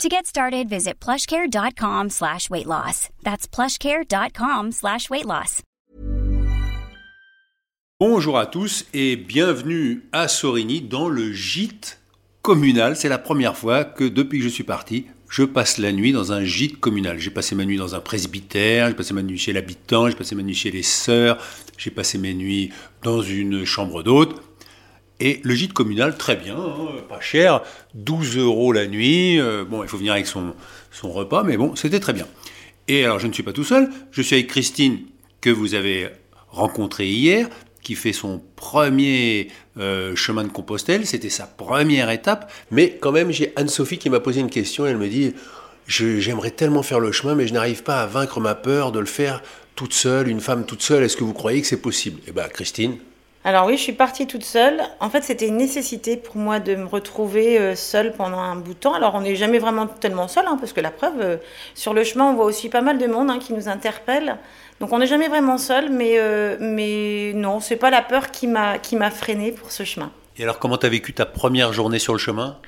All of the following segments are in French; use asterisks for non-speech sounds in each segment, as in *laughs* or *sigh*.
To get started, visit plushcare.com slash weight loss. That's plushcare.com slash weight loss. Bonjour à tous et bienvenue à Sorigny dans le gîte communal. C'est la première fois que depuis que je suis parti, je passe la nuit dans un gîte communal. J'ai passé ma nuit dans un presbytère, j'ai passé ma nuit chez l'habitant, j'ai passé ma nuit chez les sœurs, j'ai passé mes nuits dans une chambre d'hôte. Et le gîte communal, très bien, hein, pas cher, 12 euros la nuit. Euh, bon, il faut venir avec son, son repas, mais bon, c'était très bien. Et alors, je ne suis pas tout seul, je suis avec Christine, que vous avez rencontrée hier, qui fait son premier euh, chemin de Compostelle. C'était sa première étape. Mais quand même, j'ai Anne-Sophie qui m'a posé une question. Elle me dit J'aimerais tellement faire le chemin, mais je n'arrive pas à vaincre ma peur de le faire toute seule, une femme toute seule. Est-ce que vous croyez que c'est possible? Eh bien, Christine, Alors oui, je suis partie toute seule. En fait, c'était une nécessité pour moi de me retrouver euh, seule pendant un bout de temps. Alors, on n'est jamais vraiment tellement seul, hein, parce que la preuve, euh, sur le chemin, on voit aussi pas mal de monde hein, qui nous interpelle. Donc, on n'est jamais vraiment seul, mais, euh, mais non, c'est pas la peur qui m'a freinée pour ce chemin. Et alors, comment t'as vécu ta première journée sur le chemin?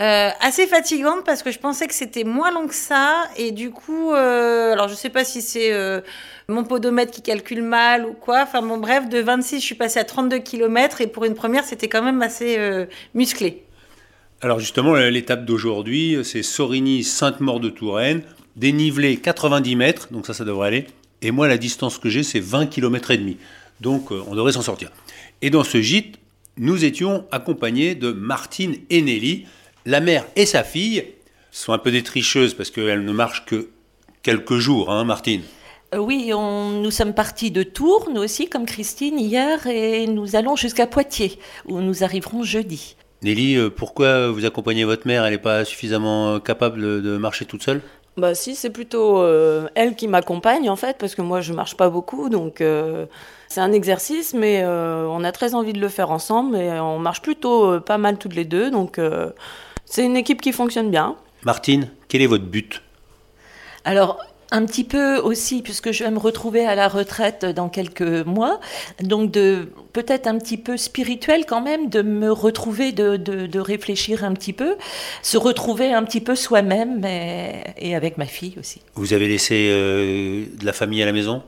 Euh, assez fatigante parce que je pensais que c'était moins long que ça et du coup, euh, alors je sais pas si c'est euh, mon podomètre qui calcule mal ou quoi. Enfin bon, bref, de 26, je suis passée à 32 km et pour une première, c'était quand même assez musclé. Alors justement, l'étape d'aujourd'hui, c'est Sorigny-Sainte-Maure-de-Touraine, dénivelé 90 mètres, donc ça, ça devrait aller. Et moi, la distance que j'ai, c'est 20 km et demi. Donc on devrait s'en sortir. Et dans ce gîte, nous étions accompagnés de Martine et Nelly. La mère et sa fille sont un peu des tricheuses parce qu'elles ne marchent que quelques jours, hein, Martine? Euh, Oui, on- nous sommes partis de Tours, nous aussi, comme Christine, hier, et nous allons jusqu'à Poitiers, où nous arriverons jeudi. Nelly, euh, pourquoi vous accompagnez votre mère? Elle n'est pas suffisamment euh, capable de- marcher toute seule? Bah si, c'est plutôt euh, elle qui m'accompagne en fait, parce que moi je marche pas beaucoup, donc euh, c'est un exercice, mais euh, on a très envie de le faire ensemble, et on marche plutôt euh, pas mal toutes les deux, donc euh, c'est une équipe qui fonctionne bien. Martine, quel est votre but? Alors, un petit peu aussi, puisque je vais me retrouver à la retraite dans quelques mois, donc de peut-être un petit peu spirituel quand même, de me retrouver, de, de- de réfléchir un petit peu, se retrouver un petit peu soi-même, et avec ma fille aussi. Vous avez laissé euh, de la famille à la maison?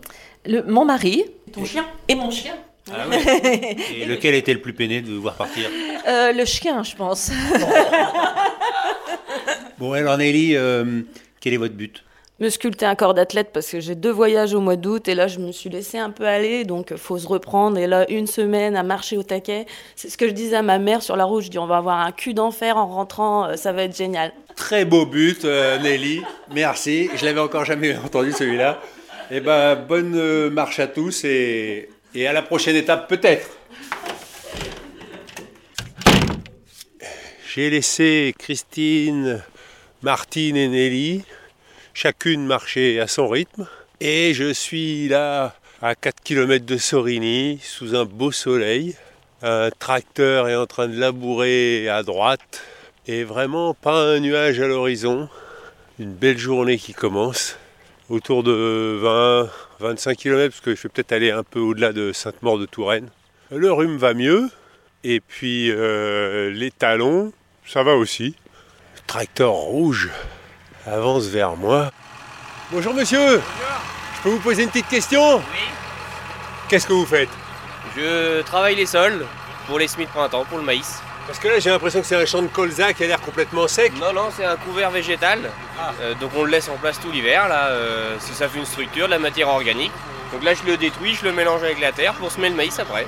Le, mon mari. Ton chien. Et mon chien. *laughs* Et lequel était le plus peiné de vous voir partir? Euh, le chien, je pense. *laughs* Bon, alors Nelly, euh, quel est votre but? Me sculpter un corps d'athlète parce que j'ai deux voyages au mois d'août et là je me suis laissé un peu aller donc euh, faut se reprendre et là une semaine à marcher au taquet c'est ce que je disais à ma mère sur la route je dis on va avoir un cul d'enfer en rentrant ça va être génial Très beau but, euh, Nelly. Merci. Je l'avais encore jamais *laughs* entendu celui-là. Eh ben, bonne marche à tous et, et à la prochaine étape peut-être. J'ai laissé Christine, Martine et Nelly chacune marcher à son rythme et je suis là à 4 km de Sorigny sous un beau soleil. Un tracteur est en train de labourer à droite et vraiment pas un nuage à l'horizon. Une belle journée qui commence autour de 20, 25 km parce que je vais peut-être aller un peu au-delà de Sainte-Maure de Touraine. Le rhume va mieux et puis euh, les talons, ça va aussi. Le tracteur rouge avance vers moi. Bonjour monsieur Je peux vous poser une petite question Oui, Qu'est-ce que vous faites je travaille les sols pour les semis de printemps, pour le maïs. Parce que là j'ai l'impression que c'est un champ de colza qui a l'air complètement sec. Non, non, c'est un couvert végétal. Euh, donc on le laisse en place tout l'hiver. Là, euh, si ça fait une structure, de la matière organique. Donc là, je le détruis, je le mélange avec la terre pour semer le maïs après.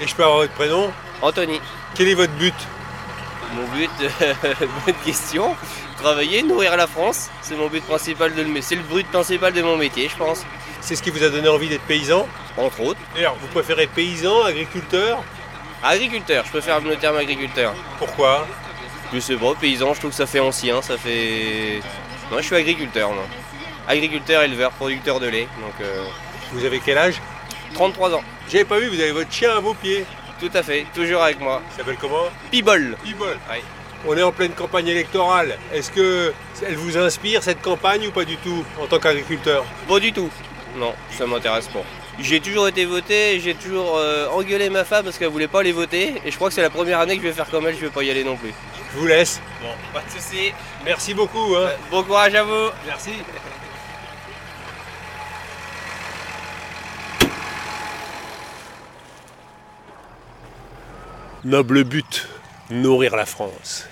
Et je peux avoir votre prénom Anthony, Quel est votre but mon but, *laughs* bonne question. Travailler, nourrir la France, c'est mon but principal de le, c'est le but principal de mon métier, je pense. C'est ce qui vous a donné envie d'être paysan? Entre autres, D'ailleurs, vous préférez paysan, agriculteur? Agriculteur. Je préfère le terme agriculteur. Pourquoi? Je sais pas, paysan, je trouve que ça fait ancien, ça fait. Non, je suis agriculteur, moi. Agriculteur, éleveur, producteur de lait. Donc, euh, Vous avez quel âge? 33 ans. J'avais pas vu, vous avez votre chien à vos pieds. Tout à fait, toujours avec moi. Il s'appelle comment Pibol. Pibol. Ouais. On est en pleine campagne électorale. Est-ce que elle vous inspire cette campagne ou pas du tout en tant qu'agriculteur? Pas du tout. Non, ça m'intéresse pas. J'ai toujours été voté, j'ai toujours euh, engueulé ma femme parce qu'elle voulait pas les voter. Et je crois que c'est la première année que je vais faire comme elle, je vais pas y aller non plus. Je vous laisse. Bon, pas de soucis. Merci beaucoup. Hein. Euh, Bon courage à vous. Merci. Noble but, nourrir la France.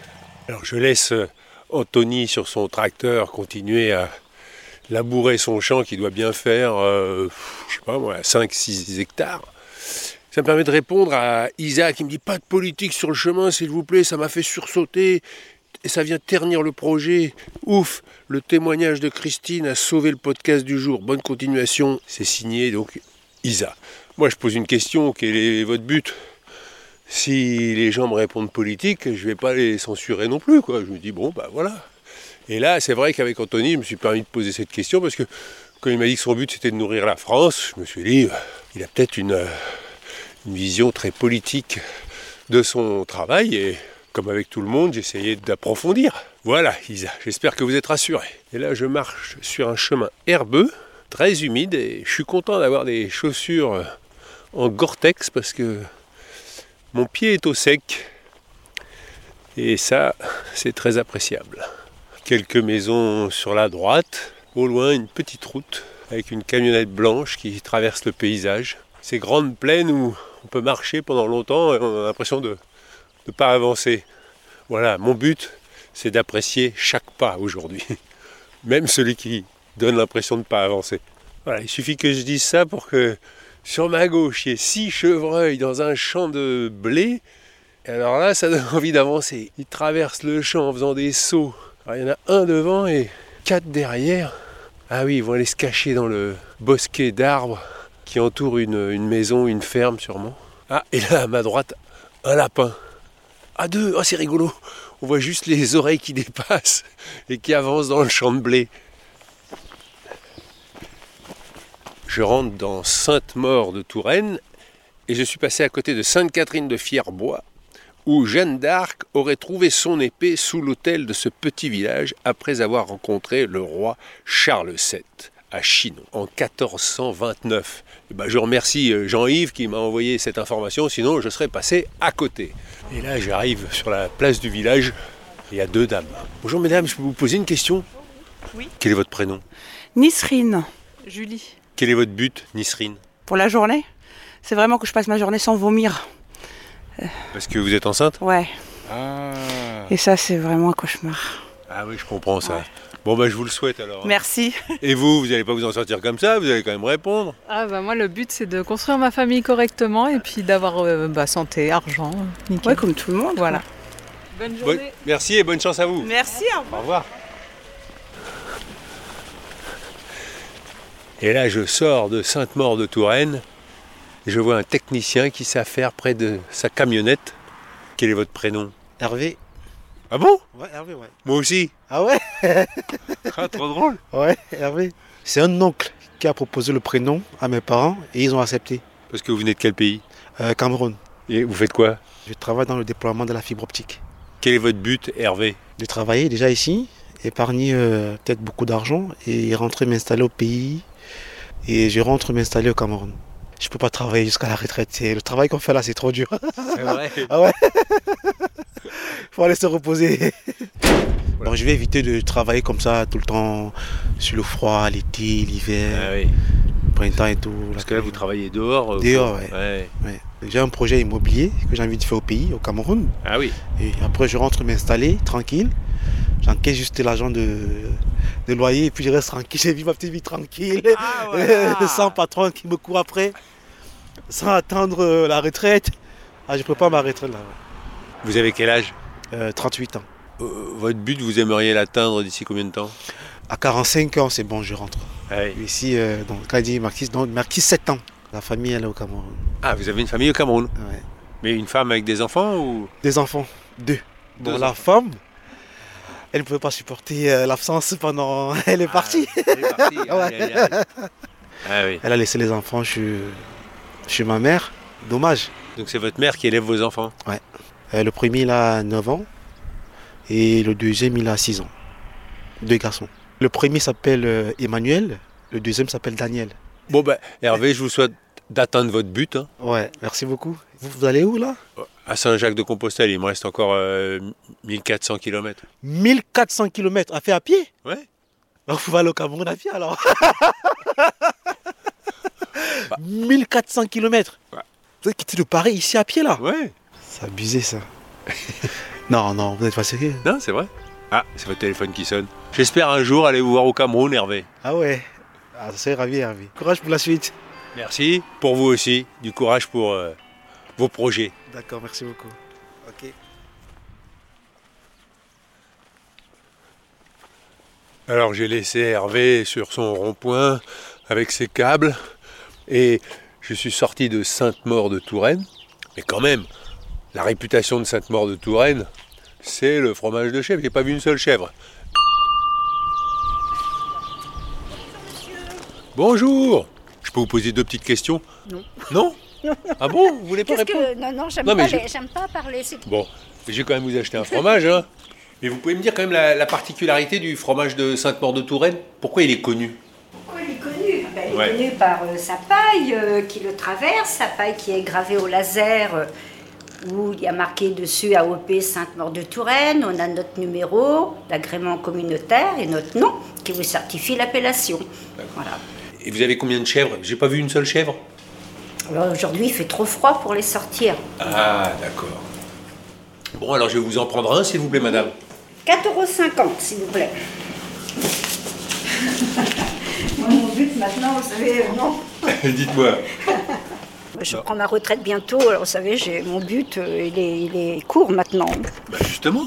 Alors je laisse euh, Anthony sur son tracteur continuer à labourer son champ qui doit bien faire, euh, je sais pas moi, 5-6 hectares. Ça me permet de répondre à Isa qui me dit pas de politique sur le chemin s'il vous plaît, ça m'a fait sursauter et ça vient ternir le projet. Ouf, le témoignage de Christine a sauvé le podcast du jour. Bonne continuation. C'est signé donc Isa. Moi je pose une question, quel est votre but? Si les gens me répondent politique, je vais pas les censurer non plus. Quoi. Je me dis bon bah voilà. Et là c'est vrai qu'avec Anthony je me suis permis de poser cette question parce que quand il m'a dit que son but c'était de nourrir la France, je me suis dit euh, il a peut-être une, euh, une vision très politique de son travail et comme avec tout le monde, j'essayais d'approfondir. Voilà, Isa, j'espère que vous êtes rassurés. Et là, je marche sur un chemin herbeux, très humide, et je suis content d'avoir des chaussures en Gore-Tex parce que mon pied est au sec. Et ça, c'est très appréciable. Quelques maisons sur la droite, au loin, une petite route avec une camionnette blanche qui traverse le paysage. Ces grandes plaines où on peut marcher pendant longtemps et on a l'impression de ne pas avancer. Voilà, mon but, c'est d'apprécier chaque pas aujourd'hui. *laughs* Même celui qui donne l'impression de ne pas avancer. Voilà, il suffit que je dise ça pour que sur ma gauche, il y ait six chevreuils dans un champ de blé. Et alors là, ça donne *laughs* envie d'avancer. Ils traversent le champ en faisant des sauts. Alors, il y en a un devant et quatre derrière. Ah oui, ils vont aller se cacher dans le bosquet d'arbres qui entoure une, maison, une ferme sûrement. Ah, et là, à ma droite, un lapin. À deux, oh c'est rigolo. On voit juste les oreilles qui dépassent et qui avancent dans le champ de blé. Je rentre dans Sainte-Maure de Touraine et je suis passé à côté de Sainte-Catherine de Fierbois où Jeanne d'Arc aurait trouvé son épée sous l'autel de ce petit village après avoir rencontré le roi Charles VII à Chinon en 1429. Et ben, je remercie Jean-Yves qui m'a envoyé cette information, sinon je serais passé à côté. Et là j'arrive sur la place du village, il y a deux dames. Bonjour mesdames, je peux vous poser une question? Oui. Quel est votre prénom? Nisrine, Julie. Quel est votre but, Nisrine Pour la journée, c'est vraiment que je passe ma journée sans vomir. Parce que vous êtes enceinte Ouais. Ah. Et ça, c'est vraiment un cauchemar. Ah oui, je comprends ça. Ouais. Bon bah je vous le souhaite alors. Merci. Et vous, vous n'allez pas vous en sortir comme ça, vous allez quand même répondre. Ah bah moi le but c'est de construire ma famille correctement et puis d'avoir euh, bah, santé, argent, nickel. Ouais, comme tout le monde. Voilà. Bonne journée. Merci et bonne chance à vous. Merci. au revoir. Au revoir. Et là, je sors de Sainte-Maure de Touraine. Et je vois un technicien qui s'affaire près de sa camionnette. Quel est votre prénom? Hervé Ah bon? Ouais, Hervé, ouais. Moi aussi. Ah ouais? *laughs* Ah, trop drôle. Ouais, Hervé. C'est un oncle qui a proposé le prénom à mes parents et ils ont accepté. Parce que vous venez de quel pays? Euh, Cameroun. Et vous faites quoi? Je travaille dans le déploiement de la fibre optique. Quel est votre but, Hervé? De travailler déjà ici, épargner euh, peut-être beaucoup d'argent et rentrer m'installer au pays. Et je rentre m'installer au Cameroun. Je peux pas travailler jusqu'à la retraite. Le travail qu'on fait là, c'est trop dur. C'est vrai. *laughs* Ah ouais *laughs* Faut aller se reposer. Donc je vais éviter de travailler comme ça tout le temps sur le froid, l'été, l'hiver, Ah oui. le printemps et tout. Parce que là, vous travaillez dehors. euh, Dehors, quoi. ouais. J'ai un projet immobilier que j'ai envie de faire au pays, au Cameroun. Ah oui. Et après, je rentre m'installer tranquille. J'encaisse juste l'argent de, de loyer et puis je reste tranquille. *laughs* J'ai vu ma petite vie tranquille, *laughs* sans patron qui me court après, sans attendre euh, la retraite. Ah, je prépare ma retraite là. Vous avez quel âge? Euh, 38 ans. Euh, Votre but, vous aimeriez l'atteindre d'ici combien de temps? À 45 ans, c'est bon, je rentre. ah, oui. Ici, euh, donc, quand il dit Marquis, donc, Marquis 7 ans. La famille, elle est au Cameroun. Ah, vous avez une famille au Cameroun Ouais. Mais une femme avec des enfants ou? Des enfants, deux. Bon, Deux la femme, elle ne pouvait pas supporter euh, l'absence pendant. *laughs* Elle est partie. Ah, elle est partie. Ah oui. Elle a laissé les enfants chez, chez ma mère. Dommage. Donc c'est votre mère qui élève vos enfants? Ouais. Euh, le premier, il a 9 ans. Et le deuxième, il a 6 ans. Deux garçons. Le premier s'appelle euh, Emmanuel. Le deuxième s'appelle Daniel. Bon, ben, Hervé, je vous souhaite d'atteindre votre but. hein. Ouais, merci beaucoup. Vous, vous allez où là? À Saint-Jacques-de-Compostelle, il me reste encore euh, 1400 km. 1400 km à faire à pied? Ouais. Alors, vous allez au Cameroun à pied alors? 1400 km Ouais. Vous avez quitté de Paris ici à pied là? Ouais. C'est abusé ça. non, non, vous n'êtes pas sérieux. Non, c'est vrai. Ah, c'est votre téléphone qui sonne. J'espère un jour aller vous voir au Cameroun, Hervé. Ah ouais Ah, c'est ravi, Hervé. Courage pour la suite. Merci. Pour vous aussi. Du courage pour euh, vos projets. D'accord, merci beaucoup. Ok. Alors j'ai laissé Hervé sur son rond-point avec ses câbles et je suis sorti de Sainte-Maure de Touraine. Mais quand même, la réputation de Sainte-Maure de Touraine, c'est le fromage de chèvre. J'ai pas vu une seule chèvre. Bonjour Je peux vous poser deux petites questions Non. Non *laughs* Ah bon Vous voulez pas répondre que... Non, non, j'aime pas, je- parler. Bon, je vais quand même vous acheter un fromage. Hein. Mais vous pouvez me dire quand même la, la particularité du fromage de Sainte-Maure de Touraine Pourquoi il est connu? Pourquoi il est connu? Ben, Il est Ouais. connu par euh, sa paille euh, qui le traverse, sa paille qui est gravée au laser, euh, où il y a marqué dessus AOP Sainte-Maure de Touraine. On a notre numéro d'agrément communautaire et notre nom qui vous certifie l'appellation. Voilà. Et vous avez combien de chèvres? J'ai pas vu une seule chèvre. Alors aujourd'hui, il fait trop froid pour les sortir. Ah, d'accord. Bon, alors je vais vous en prendre un, s'il vous plaît, madame. 4,50 euros, s'il vous plaît. Moi, mon but maintenant, vous savez, euh, non. *laughs* Dites-moi. Je prends ma retraite bientôt, alors vous savez, j'ai mon but, euh, il, est, il est court maintenant. Bah, justement,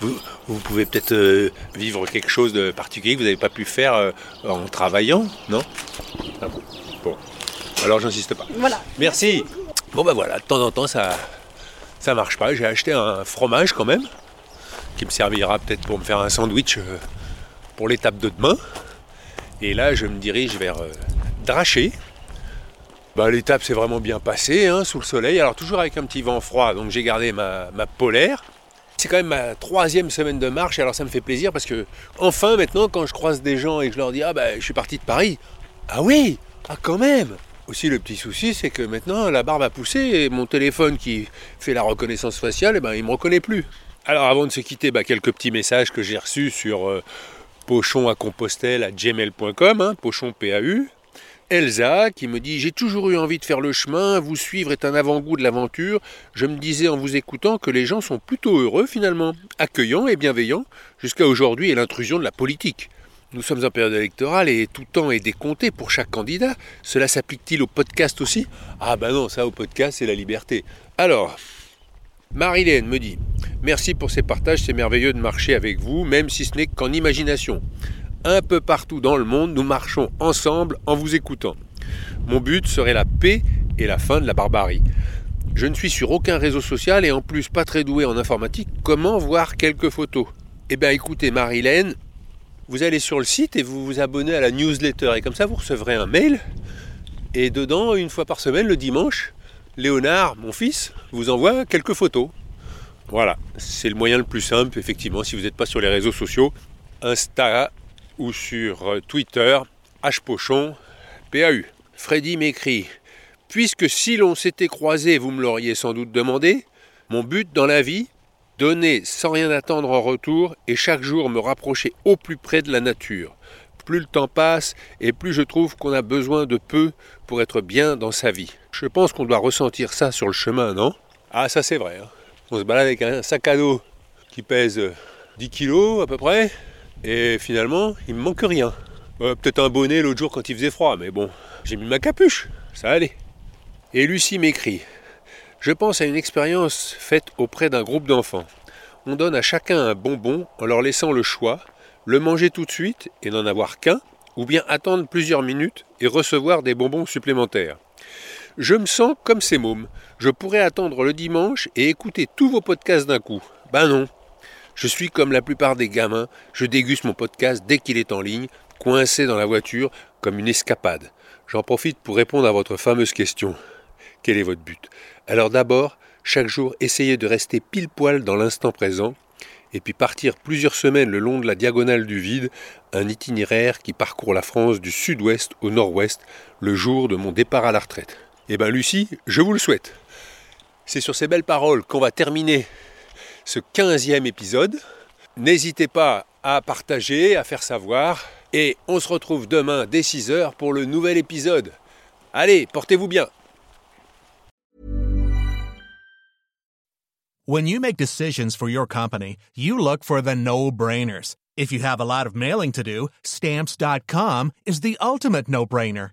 vous, vous pouvez peut-être euh, vivre quelque chose de particulier que vous n'avez pas pu faire euh, en travaillant, non? Ah bon. Bon. Alors j'insiste pas. Voilà. Merci. Bon, bah voilà, de temps en temps, ça ça marche pas. J'ai acheté un fromage quand même, qui me servira peut-être pour me faire un sandwich pour l'étape de demain. Et là, je me dirige vers Draché. Bah, L'étape s'est vraiment bien passée, hein, sous le soleil. Alors toujours avec un petit vent froid, donc j'ai gardé ma, ma polaire. C'est quand même ma troisième semaine de marche, alors ça me fait plaisir parce que enfin maintenant, quand je croise des gens et que je leur dis ah bah je suis parti de Paris, ah oui, ah quand même. Aussi le petit souci, c'est que maintenant la barbe a poussé et mon téléphone qui fait la reconnaissance faciale, eh ben, il me reconnaît plus. Alors avant de se quitter, bah, quelques petits messages que j'ai reçus sur euh, pochon à compostelle à gmail.com, hein, pochon PAU. Elsa qui me dit J'ai toujours eu envie de faire le chemin, vous suivre est un avant-goût de l'aventure. Je me disais en vous écoutant que les gens sont plutôt heureux finalement, accueillants et bienveillants, jusqu'à aujourd'hui et l'intrusion de la politique. Nous sommes en période électorale et tout temps est décompté pour chaque candidat. Cela s'applique-t-il au podcast aussi? Ah bah non, ça au podcast c'est la liberté. Alors, Marilène me dit Merci pour ces partages, c'est merveilleux de marcher avec vous, même si ce n'est qu'en imagination. Un peu partout dans le monde, nous marchons ensemble en vous écoutant. Mon but serait la paix et la fin de la barbarie. Je ne suis sur aucun réseau social et en plus pas très doué en informatique. Comment voir quelques photos? Eh bien écoutez Marilène, vous allez sur le site et vous vous abonnez à la newsletter et comme ça vous recevrez un mail et dedans, une fois par semaine, le dimanche, Léonard, mon fils, vous envoie quelques photos. Voilà, c'est le moyen le plus simple, effectivement, si vous n'êtes pas sur les réseaux sociaux, Insta ou sur euh, Twitter, hpochon, PAU. Freddy m'écrit Puisque si l'on s'était croisé, vous me l'auriez sans doute demandé, mon but dans la vie, donner sans rien attendre en retour et chaque jour me rapprocher au plus près de la nature. Plus le temps passe et plus je trouve qu'on a besoin de peu pour être bien dans sa vie. Je pense qu'on doit ressentir ça sur le chemin, non? Ah, ça c'est vrai. hein. On se balade avec un sac à dos qui pèse euh, 10 kilos à peu près et finalement il me manque rien. Euh, Peut-être un bonnet l'autre jour quand il faisait froid, mais bon, j'ai mis ma capuche, ça allait. Et Lucie m'écrit Je pense à une expérience faite auprès d'un groupe d'enfants. On donne à chacun un bonbon en leur laissant le choix, le manger tout de suite et n'en avoir qu'un, ou bien attendre plusieurs minutes et recevoir des bonbons supplémentaires. Je me sens comme ces mômes. Je pourrais attendre le dimanche et écouter tous vos podcasts d'un coup. Ben non. Je suis comme la plupart des gamins, je déguste mon podcast dès qu'il est en ligne, coincé dans la voiture comme une escapade. J'en profite pour répondre à votre fameuse question. Quel est votre but? Alors d'abord, chaque jour, essayez de rester pile poil dans l'instant présent et puis partir plusieurs semaines le long de la diagonale du vide, un itinéraire qui parcourt la France du sud-ouest au nord-ouest le jour de mon départ à la retraite. Eh bien Lucie, je vous le souhaite. C'est sur ces belles paroles qu'on va terminer ce 15e épisode. N'hésitez pas à partager, à faire savoir. Et on se retrouve demain dès 6h pour le nouvel épisode. Allez, portez-vous bien. When you make decisions for your company, you look for the no-brainers. If you have a lot of mailing to do, stamps.com is the ultimate no-brainer.